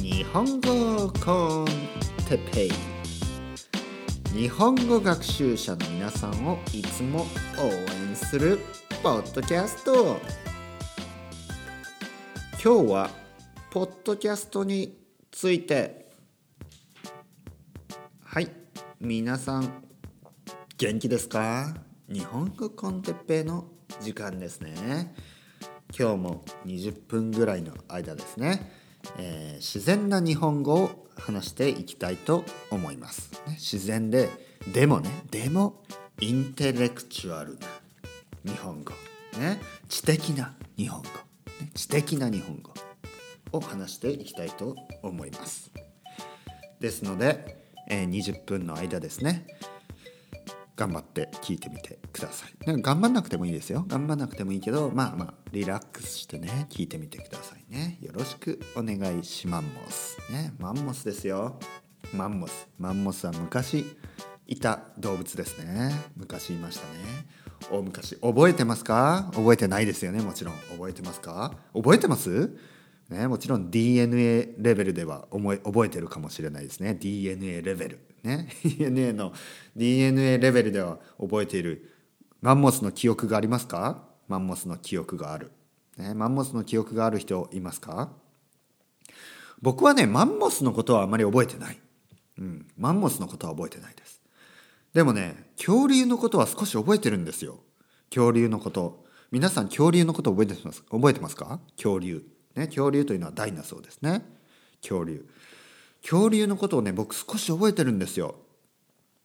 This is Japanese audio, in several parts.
日本語コンテペイ。日本語学習者の皆さんをいつも応援するポッドキャスト。今日はポッドキャストについて。はい。皆さん元気ですか？日本語コンテッペイの時間ですね。今日も20分ぐらいの間ですね、えー、自然な日本語を話していきたいと思います、ね、自然ででもねでもインテレクチュアルな日本語。ね知的な日本語、ね、知的な日本語を話していきたいと思います。ですので、えー、20分の間ですね。頑張って聞いてみてください。頑張んなくてもいいですよ。頑張んなくてもいいけど、まあまあ、リラックスしてね、聞いてみてください。ね。よろしくお願いしマンモス。ね、マンモスですよ。マンモス。マンモスは昔いた動物ですね。昔いましたね。大昔。覚えてますか？覚えてないですよね、もちろん。覚えてますか？覚えてます？ね、もちろん DNA レベルでは覚え覚えてるかもしれないですね DNA レベルね DNA の DNA レベルでは覚えているマンモスの記憶がありますか？マンモスの記憶がある、ね、マンモスの記憶がある人いますか？僕はねマンモスのことはあまり覚えてない、うん、マンモスのことは覚えてないです。でもね恐竜のことは少し覚えてるんですよ。恐竜のこと。皆さん恐竜のこと覚えてます覚えてますか？恐竜。ね、恐竜というのはダイナソーですね。恐竜。恐竜のことをね僕少し覚えてるんですよ。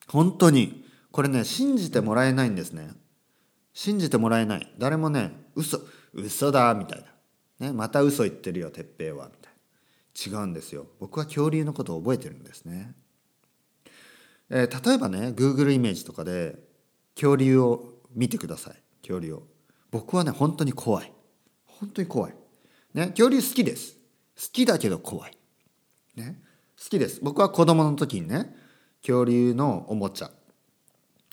本当に。これね信じてもらえないんですね。信じてもらえない。誰もね嘘嘘だみたいな、ね、また嘘言ってるよ哲平はみたいな違うんですよ僕は恐竜のことを覚えてるんですね、えー、例えばね Google イメージとかで恐竜を見てください恐竜を僕はね本当に怖い本当に怖いね、恐竜好きです。好きだけど怖い。ね、好きです。僕は子供の時にね、恐竜のおもちゃ。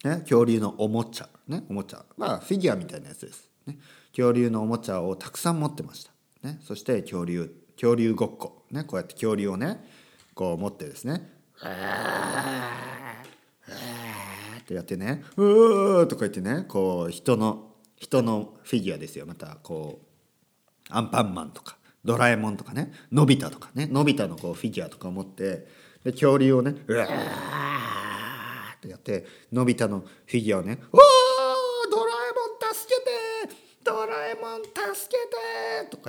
ね、恐竜のおもちゃ。ね、おもちゃ。まあ、フィギュアみたいなやつです。ね、恐竜のおもちゃをたくさん持ってました。ね、そして恐竜、恐竜ごっこ。ね、こうやって恐竜をね、こう持ってですね、ってやってね、うーとか言ってね、こう人の、人のフィギュアですよ。またこう、アンパンマンとかドラえもんとかね。のび太とかね。のび太のこうフィギュアとかを持ってで恐竜をねうわーってやってのび太のフィギュアをね「おー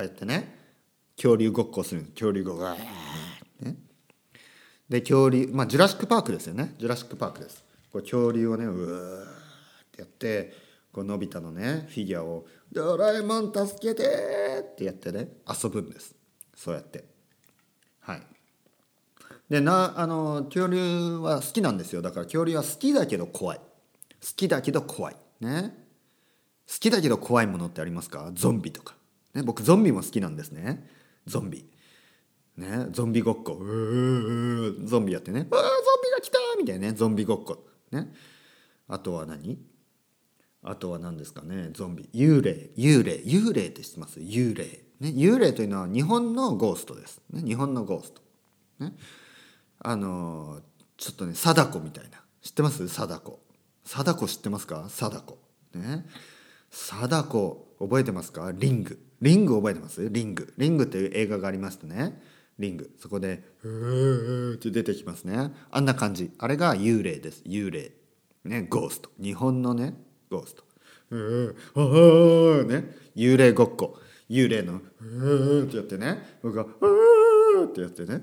か言ってね恐竜ごっこする。恐竜ごっこね。で恐竜まあジュラシック・パークですよね。ジュラシック・パークです。こう恐竜をねうわーってやってこうのび太のねフィギュアを「ドラえもん助けて!」ってやってね遊ぶんです。そうやって。はい。でなあの恐竜は好きなんですよ。だから恐竜は好きだけど怖い。好きだけど怖い。ね。好きだけど怖いものってありますか？ゾンビとか、ね、僕ゾンビも好きなんですね。ゾンビ。ねゾンビごっこ。ゾンビやってね「ああゾンビが来た!」みたいなね。ゾンビごっこ。ね。あとは何？あとは何ですかね。ゾンビ。幽霊。幽霊。幽霊って知ってます？幽霊、ね、幽霊というのは日本のゴーストです、ね、日本のゴースト、ね、あのちょっとね貞子みたいな。知ってます？貞子。貞子知ってますか？貞子。ね。貞子覚えてますか？リング。リング覚えてます？リング。リングっていう映画がありましてね。リング。そこで「うー」って出てきますね。あんな感じ。あれが幽霊です。幽霊。ねゴースト。日本のねゴースト。うーね。幽霊ごっこ。幽霊の「うー」ってやってね。僕が「うー」ってやってね。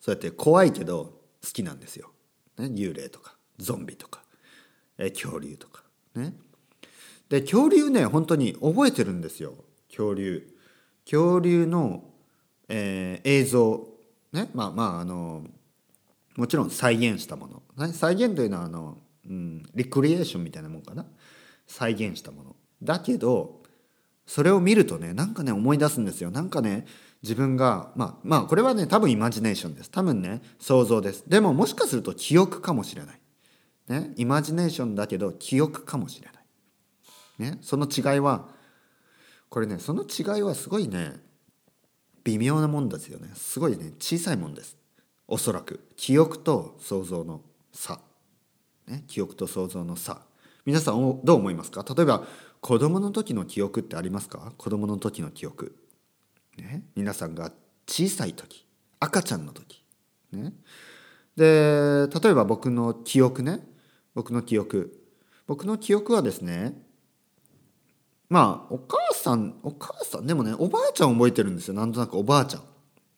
そうやって怖いけど好きなんですよ、ね、幽霊とかゾンビとかえ恐竜とか。ね。で恐竜ね本当に覚えてるんですよ。恐竜。恐竜の、えー、映像。ねまあまああのもちろん再現したもの、ね、再現というのはあのうん、リクリエーションみたいなもんかな。再現したもの。だけどそれを見るとねなんかね思い出すんですよ。なんかね自分がまあまあこれはね多分イマジネーションです。多分ね想像です。でももしかすると記憶かもしれない。ねイマジネーションだけど記憶かもしれない。ねその違いはこれねその違いはすごいね微妙なもんですよね。すごいね小さいもんです。おそらく。記憶と想像の差、ね、記憶と想像の差。皆さんどう思いますか？例えば子供の時の記憶ってありますか？子供の時の記憶、ね、皆さんが小さい時。赤ちゃんの時、ね、で例えば僕の記憶ね。僕の記憶。僕の記憶はですねまあお母さんお母さんでもねおばあちゃん覚えてるんですよ。なんとなくおばあちゃん、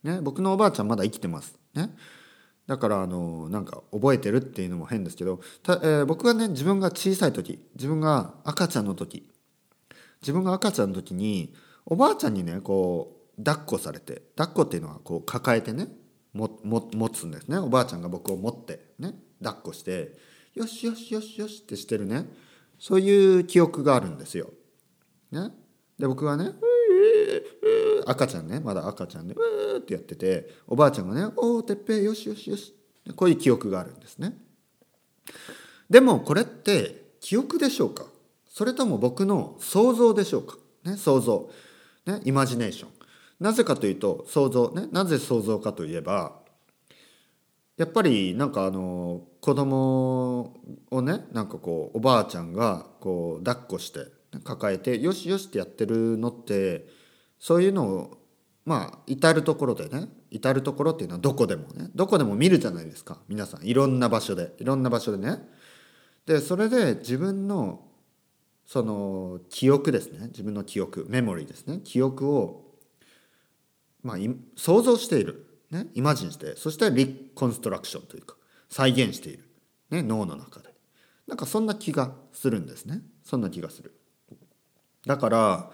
ね、僕のおばあちゃんまだ生きてます。ね。だからあのなんか覚えてるっていうのも変ですけどた、えー、僕がね自分が小さい時自分が赤ちゃんの時自分が赤ちゃんの時におばあちゃんにねこう抱っこされて抱っこっていうのはこう抱えてねもも持つんですね。おばあちゃんが僕を持ってね抱っこしてよしよしよしよしってしてるねそういう記憶があるんですよ。ね、で僕はね赤ちゃんねまだ赤ちゃんでうーってやってておばあちゃんがね「おおてっぺよしよしよし」こういう記憶があるんですね。でもこれって記憶でしょうか？それとも僕の想像でしょうか、ね、想像、ね、イマジネーション。なぜかというと想像。ねなぜ想像かといえばやっぱりなんかあの子供をねなんかこうおばあちゃんがこう抱っこして抱えてよしよしってやってるのってそういうのをまあ至る所でね至る所っていうのはどこでもねどこでも見るじゃないですか。皆さんいろんな場所でいろんな場所でね。でそれで自分のその記憶ですね。自分の記憶メモリーですね。記憶をまあ想像している。ね、イマジンしてそしてリコンストラクションというか再現している、ね、脳の中で。なんかそんな気がするんですね。そんな気がする。だから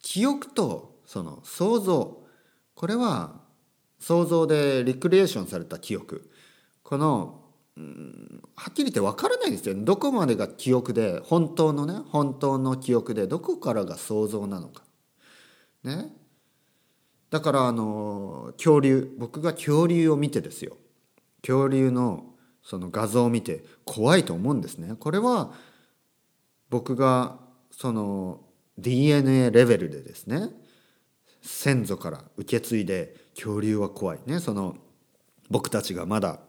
記憶とその想像。これは想像でリクリエーションされた記憶。このうんはっきり言って分からないですよ。ねどこまでが記憶で本当のね本当の記憶でどこからが想像なのか。ね。だからあの恐竜。僕が恐竜を見てですよ。恐竜のその画像を見て怖いと思うんですね。これは僕がその DNA レベルでですね先祖から受け継いで恐竜は怖いね。その僕たちがまだ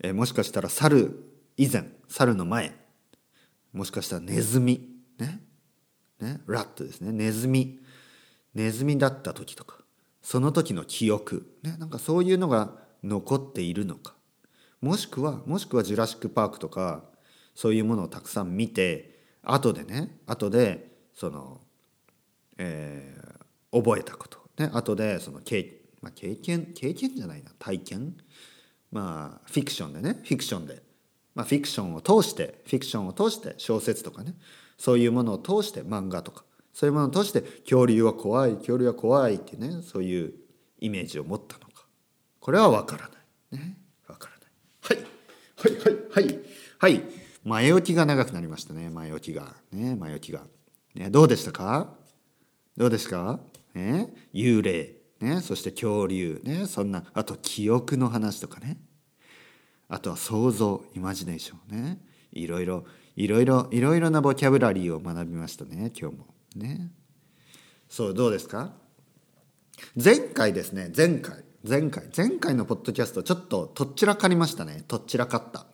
えもしかしたら猿以前猿の前もしかしたらネズミねねラットですね。ネズミネズミだった時とかその時の記憶、ね、なんかそういうのが残っているのかもしくはもしくはジュラシック・パークとかそういうものをたくさん見て後でね後でその、えー、覚えたこと、ね、後でその経,、まあ、経験経験じゃないな。体験？まあフィクションでね。フィクションで、まあ、フィクションを通してフィクションを通して小説とかね。そういうものを通して漫画とか。そういうものを通して恐竜は怖い恐竜は怖いってね。そういうイメージを持ったのか。これは分からない。ね。分からない。はい。はいはいはい。はい。前置きが長くなりましたね。前置きが。ね。前置きが、ね、どうでしたか？どうですか、ね、幽霊、ね、そして恐竜、ね、そんな。あと記憶の話とかね。あとは想像イマジネーションね？いろいろいろいろいろいろなボキャブラリーを学びましたね今日も。ね？そうどうですか？前回ですね。前回。前回。前回のポッドキャストちょっととっちらかりましたね。とっちらかった。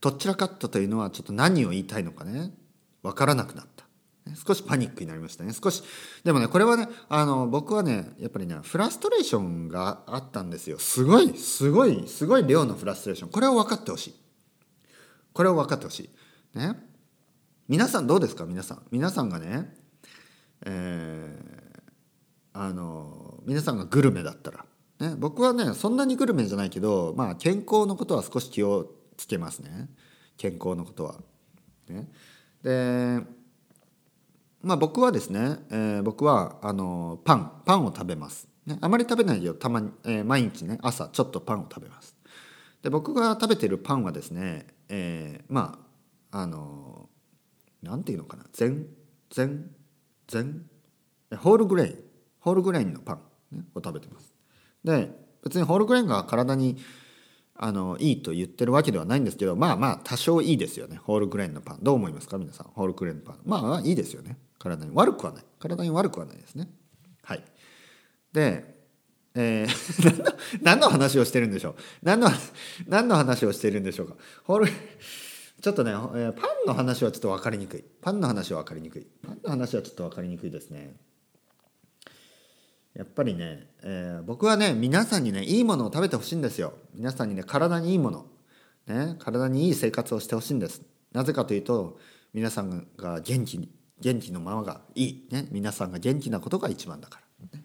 とっちらかったというのはちょっと何を言いたいのかね。分からなくなった。少しパニックになりましたね。少し。でもねこれはねあの僕はねやっぱりねフラストレーションがあったんですよ。すごいすごいすごい量のフラストレーション。これを分かってほしい。これを分かってほしい。ね。皆さんどうですか？皆さん。皆さんがねえー、あの皆さんがグルメだったら、ね、僕はねそんなにグルメじゃないけど、まあ、健康のことは少し気をつけますね。健康のことは。ね、でまあ僕はですね、えー、僕はあのパンパンを食べます。ね、あまり食べないけどたまに、えー、毎日ね朝ちょっとパンを食べます。で僕が食べてるパンはですね、えー、まああのなんていうのかな。全全全ホールグレイン。ホールグレインのパン、ね、を食べてます。で別にホールグレインが体にあのいいと言ってるわけではないんですけどまあまあ多少いいですよね。ホールグレインのパン。どう思いますか？皆さん。ホールグレインのパン。まあいいですよね。体に。悪くはない。体に悪くはないですね。はい。で、えー、何の話をしてるんでしょう。何の何の話をしてるんでしょうか。ホルちょっとね、えー、パンの話はちょっと分かりにくい。パンの話は分かりにくい。パンの話はちょっと分かりにくいですね。やっぱりね、えー、僕はね皆さんにねいいものを食べてほしいんですよ。皆さんにね体にいいもの、ね、体にいい生活をしてほしいんです。なぜかというと皆さんが元気に。元気のままがいい、ね、皆さんが元気なことが一番だから、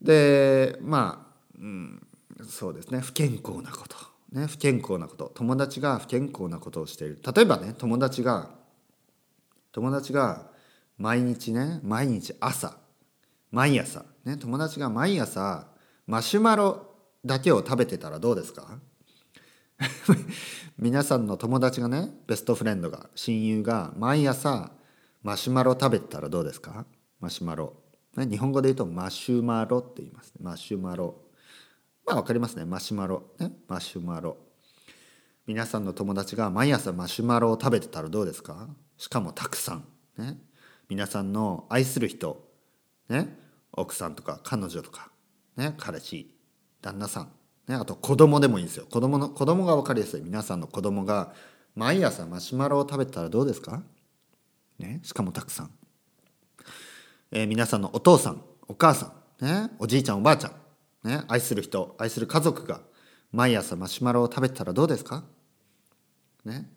でまあ、うん、そうですね。不健康なこと、ね、不健康なこと。友達が不健康なことをしている。例えばね友達が友達が毎日ね毎日朝毎朝、ね、友達が毎朝マシュマロだけを食べてたらどうですか？皆さんの友達がねベストフレンドが親友が毎朝マシュマロ食べたらどうですか？マシュマロ、ね、日本語で言うとマシュマロって言います、ね。マシュマロ。まあ分かりますね。マシュマロ。ねマシュマロ。皆さんの友達が毎朝マシュマロを食べてたらどうですか？しかもたくさん。ね。皆さんの愛する人。ね、奥さんとか彼女とか、ね、彼氏。旦那さん、ね、あと子供でもいいんですよ。子供の子供が分かりやすい。皆さんの子供が毎朝マシュマロを食べたらどうですか、ね、しかもたくさん、えー、皆さんのお父さんお母さん、ね、おじいちゃんおばあちゃん、ね、愛する人愛する家族が毎朝マシュマロを食べたらどうですか？ね。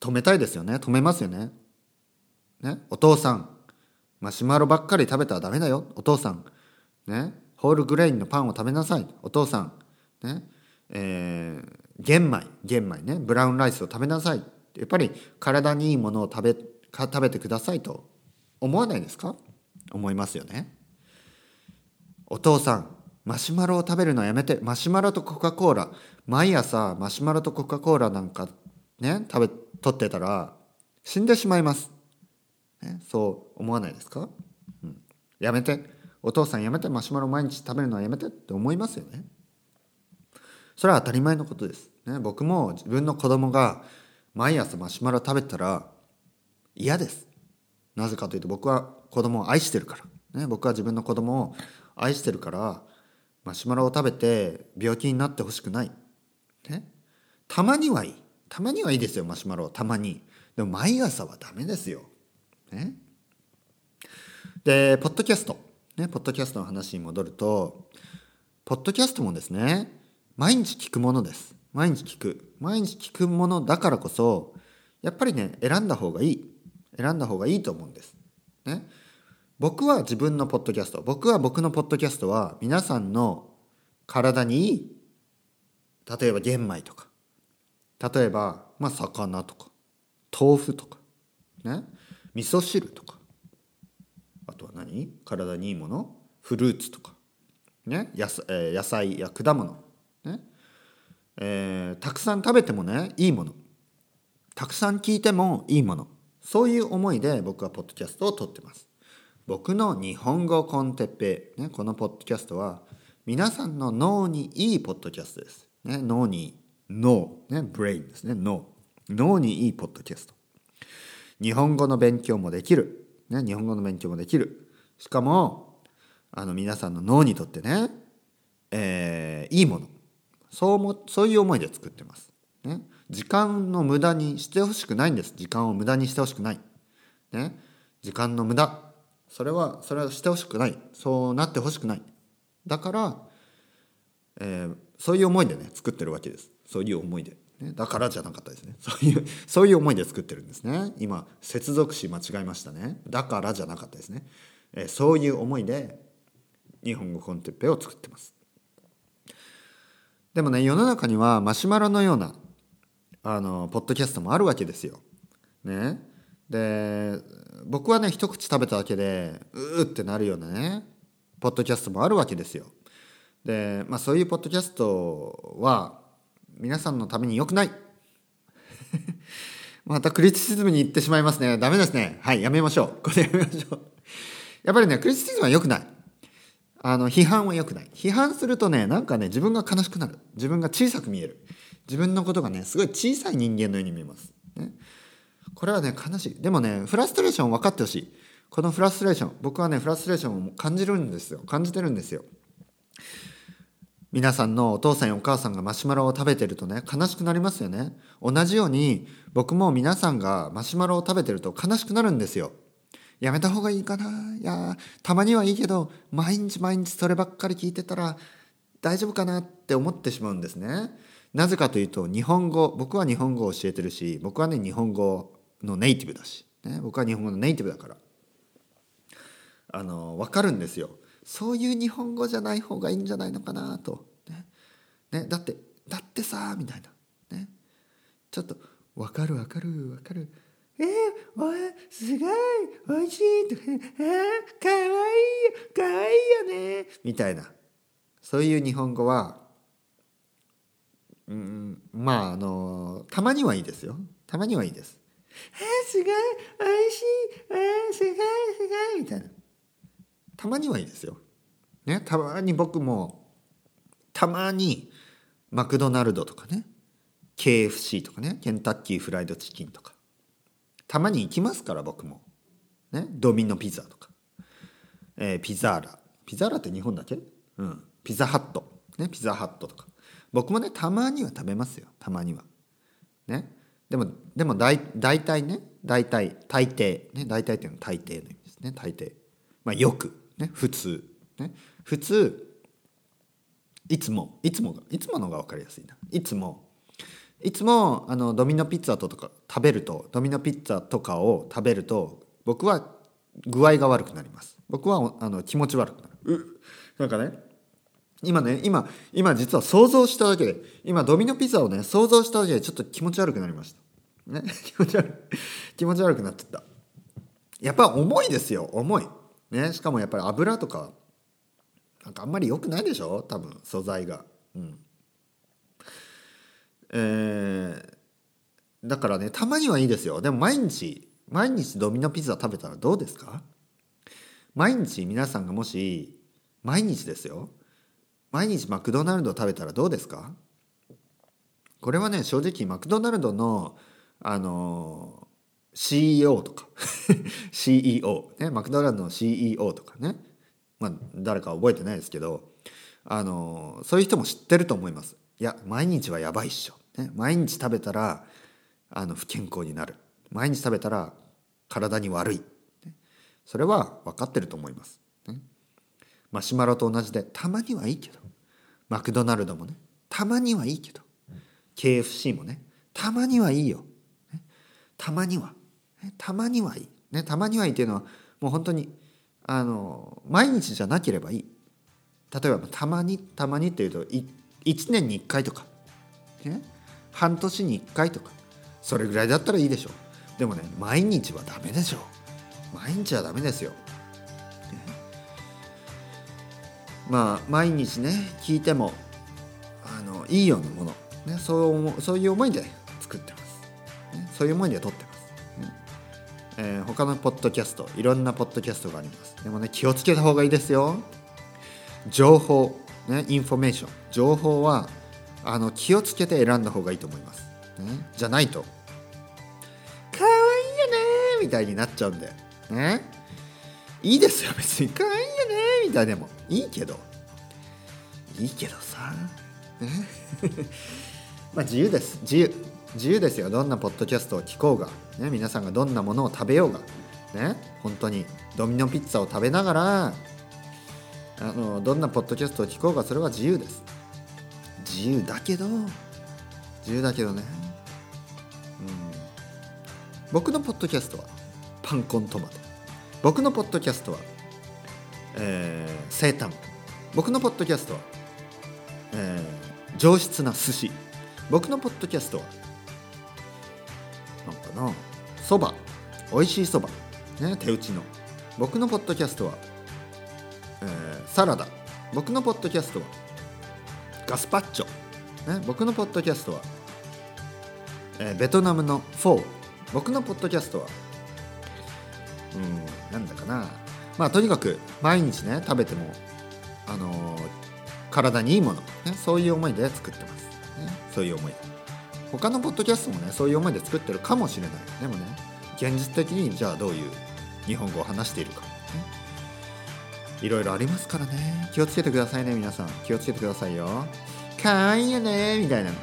止めたいですよね。止めますよね。ねお父さんマシュマロばっかり食べたらダメだよ。お父さんね。ホールグレインのパンを食べなさい。お父さんねえー、玄米玄米ね。ブラウンライスを食べなさい。やっぱり体にいいものを食べか食べてくださいと思わないですか？思いますよね。お父さんマシュマロを食べるのやめて。マシュマロとコカ・コーラ。毎朝マシュマロとコカ・コーラなんかね食べとってたら死んでしまいます。ね、そう思わないですか、うん、やめて。お父さんやめてマシュマロ毎日食べるのはやめてって思いますよね。それは当たり前のことです、ね、僕も自分の子供が毎朝マシュマロ食べたら嫌です。なぜかというと僕は子供を愛してるから、ね、僕は自分の子供を愛してるからマシュマロを食べて病気になってほしくない、ね、たまにはいい。たまにはいいですよマシュマロたまに。でも毎朝はダメですよ。ね。で、ポッドキャスト。ね、ポッドキャストの話に戻ると、ポッドキャストもですね、毎日聞くものです。毎日聞く。毎日聞くものだからこそ、やっぱりね、選んだ方がいい。選んだ方がいいと思うんです。ね。僕は自分のポッドキャスト。僕は僕のポッドキャストは皆さんの体にいい。例えば玄米とか。例えば、まあ、魚とか。豆腐とか。ね。味噌汁とかあとは何？体にいいもの？フルーツとか、ね？野菜えー、野菜や果物、ね？えー、たくさん食べてもねいいもの。たくさん聞いてもいいもの。そういう思いで僕はポッドキャストを撮ってます。僕の日本語コンテッペイ、ね、このポッドキャストは皆さんの脳にいいポッドキャストです、ね、脳に脳、ね、ブレインですね。脳。脳にいいポッドキャスト。日本語の勉強もできる、ね、日本語の勉強もできる。しかもあの皆さんの脳にとってね、えー、いいもの。そうもそういう思いで作ってます、ね、時間の無駄にしてほしくないんです。時間を無駄にしてほしくない、ね、時間の無駄。それはそれはしてほしくない。そうなってほしくない。だから、えー、そういう思いでね作ってるわけです。そういう思いで。ね、だからじゃなかったですね。そういうそういう思いで作ってるんですね。今接続詞間違えましたね。だからじゃなかったですね、え、そういう思いで日本語コンテッペを作ってます。でもね世の中にはマシュマロのようなあのポッドキャストもあるわけですよ。ね。で僕はね一口食べただけでうーってなるようなねポッドキャストもあるわけですよ。でまあそういうポッドキャストは皆さんのために良くない またクリティシズムに行ってしまいますね。ダメですね。はい、やめましょう。これやめましょう。やっぱりね、クリティシズムは良くない。あの、批判は良くない。批判するとね、なんかね、自分が悲しくなる。自分が小さく見える。自分のことがね、すごい小さい人間のように見えます。ね、これはね、悲しい。でもね、フラストレーション分かってほしい。このフラストレーション僕はねフラストレーションを感じるんですよ感じてるんですよ皆さんのお父さんやお母さんがマシュマロを食べてるとね悲しくなりますよね。同じように僕も皆さんがマシュマロを食べてると悲しくなるんですよ。やめた方がいいかな。いやたまにはいいけど毎日毎日そればっかり聞いてたら大丈夫かな？って思ってしまうんですね。なぜかというと日本語僕は日本語を教えてるし僕はね日本語のネイティブだし、ね、僕は日本語のネイティブだから。あの分かるんですよ。そういう日本語じゃない方がいいんじゃないのかなと、ね。ね、だってだってさみたいな、ね、ちょっと「分かる分かる分かる」えー、おいすごいおいしいとか、えー、かわいいよかわいいよね。みたいな。そういう日本語はうんまああのたまにはいいですよ。たまにはいいです。えー、すごいおいしい。えー、すごいすごいみたいな。たまにはいいですよ。ね、たまに僕もたまにマクドナルドとかね KFC とかねケンタッキーフライドチキンとかたまに行きますから僕も、ね、ドミノピザとか、えー、ピザーラ。ピザーラって日本だけ？うん。ピザハット、ね、ピザハットとか。僕もねたまには食べますよ。たまには。ね。でもでも大大体ね大体大抵ね大体っていうのは大抵の意味ですね。大抵。まあよく。ね、普通、ね、普通いつもいつもいつものが分かりやすいな。いつも。いつもあのドミノピッツァとか食べるとドミノピッツァとかを食べると僕は具合が悪くなります。僕はあの気持ち悪くなる。なんかね今ね今今実は想像しただけで今ドミノピザをね想像しただけでちょっと気持ち悪くなりました。ね。気持ち悪気持ち悪くなってた。やっぱ重いですよ重い。ね、しかもやっぱり油とかなんかあんまり良くないでしょ？多分素材が。うん。えー、だからねたまにはいいですよ。でも毎日毎日ドミノピザ食べたらどうですか？毎日皆さんがもし毎日ですよ。毎日マクドナルド食べたらどうですか？これはね正直マクドナルドのあの CEO とか。CEO、ね、マクドナルドの CEO とかね、まあ、誰か覚えてないですけど。あのそういう人も知ってると思います。いや毎日はやばいっしょ、ね、毎日食べたらあの不健康になる。毎日食べたら体に悪い、それは分かってると思います、ね、マシュマロと同じでたまにはいいけど。マクドナルドもねたまにはいいけど。KFC もねたまにはいいよ、ね、たまには。たまにはいい、ね、たまにはいいっていうのはもう本当にあの毎日じゃなければいい。例えばたまにたまにっていうと1年に1回とか、ね、半年に1回とか。それぐらいだったらいいでしょう。でもね毎日はダメでしょう。毎日はダメですよ、ね、まあ毎日ね聞いてもあのいいようなもの、ね、そうそういう思いで作ってます、ね、そういう思いで撮ってます。えー、他のポッドキャストいろんなポッドキャストがあります。でもね気をつけた方がいいですよ。情報ねインフォメーション情報はあの気をつけて選んだ方がいいと思います、ね、じゃないとかわいいよねみたいになっちゃうんで。ねいいですよ別に。かわいいよねみたいでも。いいけど。いいけどさ。ね。まあ自由です。自由。自由ですよ。どんなポッドキャストを聞こうが、ね、皆さんがどんなものを食べようが。ね本当に。ドミノピッツァを食べながら。あのどんなポッドキャストを聞こうが。それは自由です。自由だけど。自由だけどね。うん。僕のポッドキャストはパンコントマト僕のポッドキャストは、えー、生誕。僕のポッドキャストは、えー、上質な寿司。僕のポッドキャストはなそば美味しいそばね手打ちの。僕のポッドキャストは、えー、サラダ。僕のポッドキャストはガスパッチョ、ね、僕のポッドキャストは、えー、ベトナムのフォー。僕のポッドキャストはうんなんだかな。まあとにかく毎日ね食べてもあのー、体にいいもの、ね、そういう思いで作ってます、ね、そういう思い。で。他のポッドキャストもねそういう思いで作ってるかもしれない。でもね現実的にじゃあどういう日本語を話しているか、いろいろありますからね。気をつけてくださいね皆さん。気をつけてくださいよ。かわいいよねみたいなの。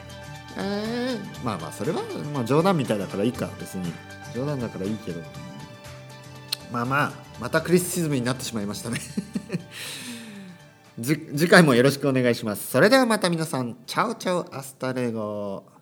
えー、まあまあそれは、まあ、冗談みたいだからいいか別に。冗談だからいいけど。まあまあまた criticism になってしまいましたね。次回もよろしくお願いします。それではまた皆さん。 ciao ciao hasta luego。